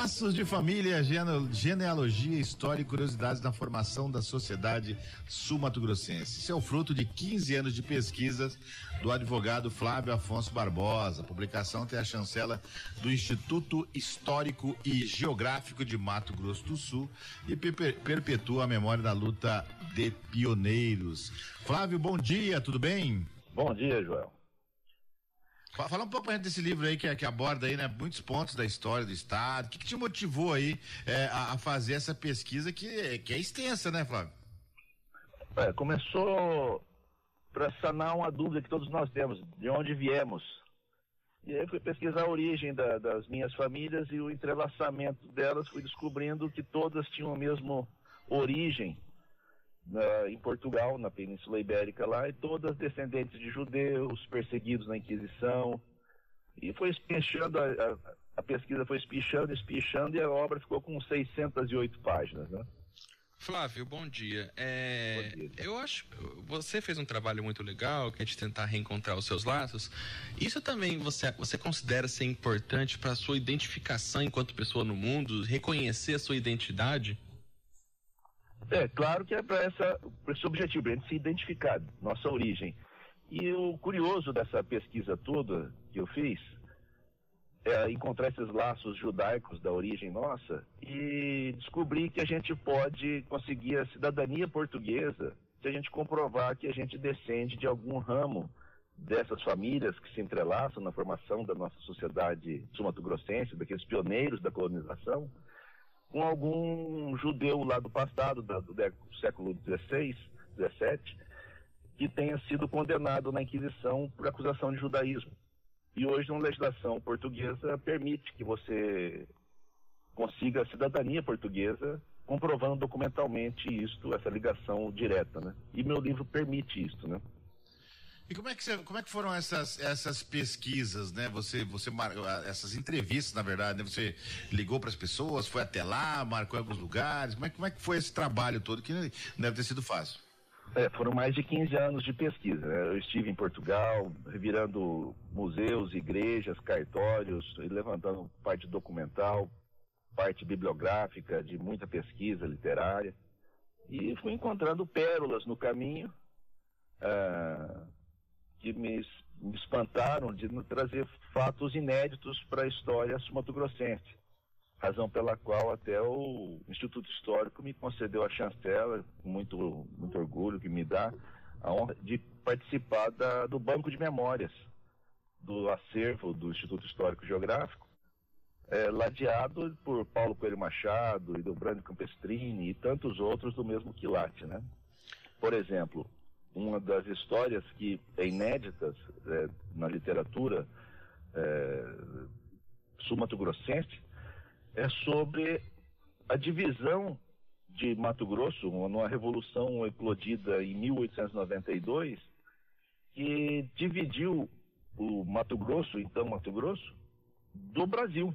Laços de família, genealogia, história e curiosidades na formação da sociedade sul-mato-grossense. Isso é o fruto de 15 anos de pesquisas do advogado Flávio Afonso Barbosa. A publicação tem a chancela do Instituto Histórico e Geográfico de Mato Grosso do Sul e perpetua a memória da luta de pioneiros. Flávio, bom dia, tudo bem? Bom dia, Joel. Fala um pouco pra gente desse livro aí que, que aborda aí, né, muitos pontos da história do Estado. O que, que te motivou aí é, a, a, fazer essa pesquisa que, que é extensa, né, Flávio? É, começou para sanar uma dúvida que todos nós temos, de onde viemos. E aí fui pesquisar a origem da, das minhas famílias e o entrelaçamento delas, fui descobrindo que todas tinham a mesma origem na, em Portugal, na Península Ibérica lá, e todas descendentes de judeus, perseguidos na Inquisição. E foi espichando, a, a, a pesquisa foi espichando, espichando, e a obra ficou com 608 páginas, né? Flávio, bom dia. É, bom dia. Eu acho você fez um trabalho muito legal, que é de tentar reencontrar os seus laços. Isso também você, você considera ser importante para a sua identificação enquanto pessoa no mundo, reconhecer a sua identidade? É, claro que é para esse objetivo, para a gente se identificar, nossa origem. E o curioso dessa pesquisa toda que eu fiz é encontrar esses laços judaicos da origem nossa e descobrir que a gente pode conseguir a cidadania portuguesa se a gente comprovar que a gente descende de algum ramo dessas famílias que se entrelaçam na formação da nossa sociedade sumatogrossense, daqueles pioneiros da colonização, com algum judeu lá do passado, do, do século XVI, XVII, que tenha sido condenado na Inquisição por acusação de judaísmo. E hoje uma legislação portuguesa permite que você consiga a cidadania portuguesa comprovando documentalmente isto, essa ligação direta, né? E meu livro permite isso, né? E como é que, você, como é que foram essas, essas pesquisas, né? Você, você essas entrevistas, na verdade, né? Você ligou para as pessoas, foi até lá, marcou em alguns lugares. Como é, como é que foi esse trabalho todo que não deve ter sido fácil? É, foram mais de 15 anos de pesquisa. Né? Eu estive em Portugal, revirando museus, igrejas, cartórios, levantando parte documental, parte bibliográfica, de muita pesquisa literária. E fui encontrando pérolas no caminho. Ah, que me, me espantaram de trazer fatos inéditos para a história sumatogrossense. Razão pela qual até o Instituto Histórico me concedeu a chancela, com muito, muito orgulho que me dá, a honra de participar da, do Banco de Memórias, do acervo do Instituto Histórico Geográfico, é, ladeado por Paulo Coelho Machado e do Brando Campestrini e tantos outros do mesmo quilate, né? Por exemplo, uma das histórias que é inéditas é, na literatura é, sul-mato-grossense é sobre a divisão de Mato Grosso, numa revolução eclodida em 1892, que dividiu o Mato Grosso, então Mato Grosso, do Brasil,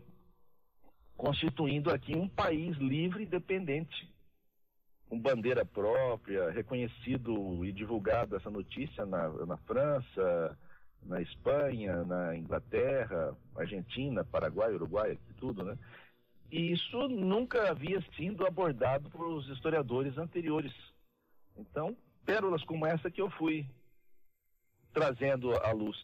constituindo aqui um país livre e independente com bandeira própria, reconhecido e divulgado essa notícia na, na França, na Espanha, na Inglaterra, Argentina, Paraguai, Uruguai, tudo, né? E isso nunca havia sido abordado por os historiadores anteriores. Então, pérolas como essa que eu fui trazendo à luz.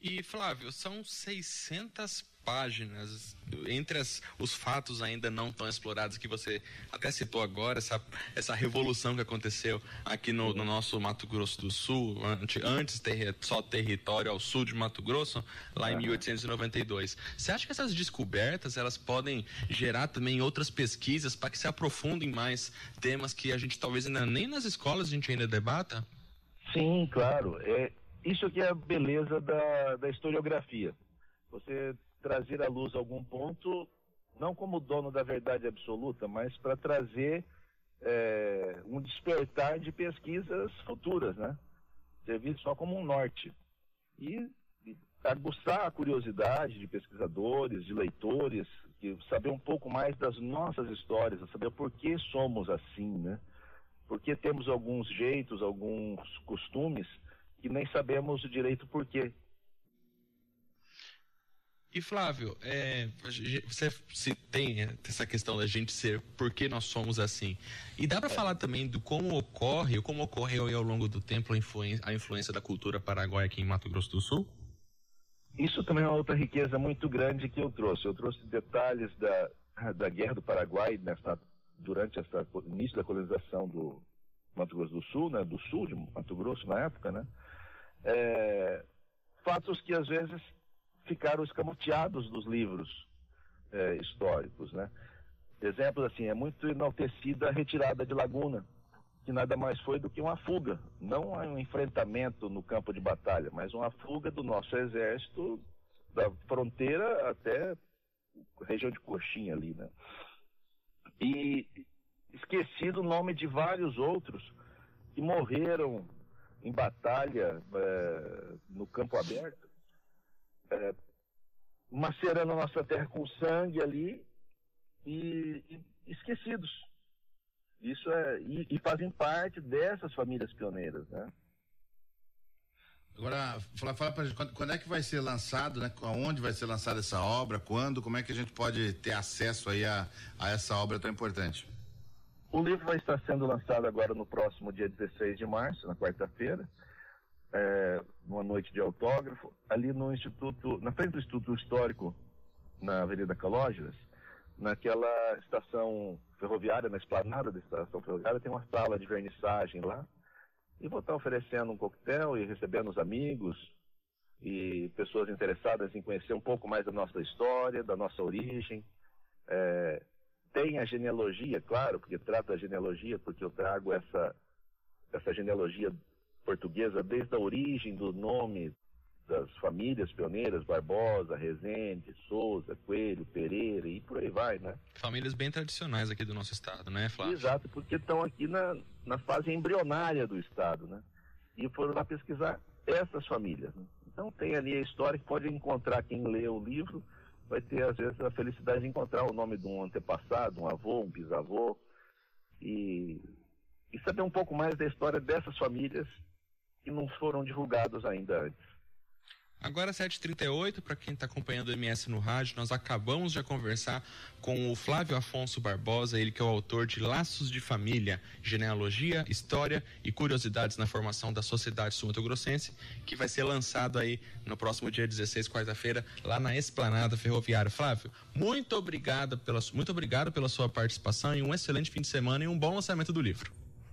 E Flávio, são 600 páginas, entre as, os fatos ainda não tão explorados que você até citou agora, essa, essa revolução que aconteceu aqui no, no nosso Mato Grosso do Sul, antes, antes ter, só território ao sul de Mato Grosso, lá em 1892. Você acha que essas descobertas elas podem gerar também outras pesquisas para que se aprofundem mais temas que a gente talvez ainda nem nas escolas a gente ainda debata? Sim, claro. É, isso aqui é a beleza da, da historiografia. Você trazer à luz algum ponto, não como dono da verdade absoluta, mas para trazer é, um despertar de pesquisas futuras, né? Ser visto só como um norte. E, aguçar a curiosidade de pesquisadores, de leitores, que saber um pouco mais das nossas histórias, saber por que somos assim, né? Por que temos alguns jeitos, alguns costumes que nem sabemos direito por quê. E Flávio, é, você se tem essa questão da gente ser, por que nós somos assim? E dá para é. falar também do como ocorre, como ocorreu ao longo do tempo a influência, a influência da cultura paraguaia aqui em Mato Grosso do Sul? Isso também é uma outra riqueza muito grande que eu trouxe. Eu trouxe detalhes da, da Guerra do Paraguai nessa, durante essa início da colonização do Mato Grosso do Sul, né, do sul de Mato Grosso na época, né? É, fatos que às vezes ficaram escamoteados dos livros é, históricos, né? Exemplos assim, é muito enaltecida a retirada de Laguna, que nada mais foi do que uma fuga, não um enfrentamento no campo de batalha, mas uma fuga do nosso exército da fronteira até a região de Coxinha ali, né? E esquecido o nome de vários outros que morreram em batalha é, no campo aberto é, macerando a nossa terra com sangue ali e, e esquecidos. Isso é e, e, fazem parte dessas famílias pioneiras, né? Agora, fala, fala pra gente, quando, quando, é que vai ser lançado, né? Aonde vai ser lançada essa obra? Quando? Como é que a gente pode ter acesso aí a, a essa obra tão importante? O livro vai estar sendo lançado agora no próximo dia 16 de março, na quarta-feira é, numa noite de autógrafo, ali no Instituto, na frente do Instituto Histórico, na Avenida Calógeras, naquela estação ferroviária, na esplanada da estação ferroviária, tem uma sala de vernissagem lá. E vou estar oferecendo um coquetel e recebendo os amigos e pessoas interessadas em conhecer um pouco mais da nossa história, da nossa origem. É, tem a genealogia, claro, porque trata a genealogia, porque eu trago essa, essa genealogia portuguesa desde a origem do nome das famílias pioneiras, Barbosa, Rezende, Souza, Coelho, Pereira e por aí vai, né? Famílias bem tradicionais aqui do nosso estado, né, Flávio? Exato, porque estão aqui na, na fase embrionária do estado, né? E foram lá pesquisar essas famílias. Né? Então tem ali a história que pode encontrar quem lê o livro, vai ter às vezes a felicidade de encontrar o nome de um antepassado, um avô, um bisavô, e, e saber um pouco mais da história dessas famílias que não foram divulgados ainda antes. Agora 7h38, para quem está acompanhando o MS no rádio, nós acabamos de conversar com o Flávio Afonso Barbosa, ele que é o autor de Laços de Família, Genealogia, História e Curiosidades na Formação da Sociedade Sumato-Grossense, que vai ser lançado aí no próximo dia 16, quarta-feira, lá na Esplanada Ferroviária. Flávio, muito obrigado, pela, muito obrigado pela sua participação e um excelente fim de semana e um bom lançamento do livro.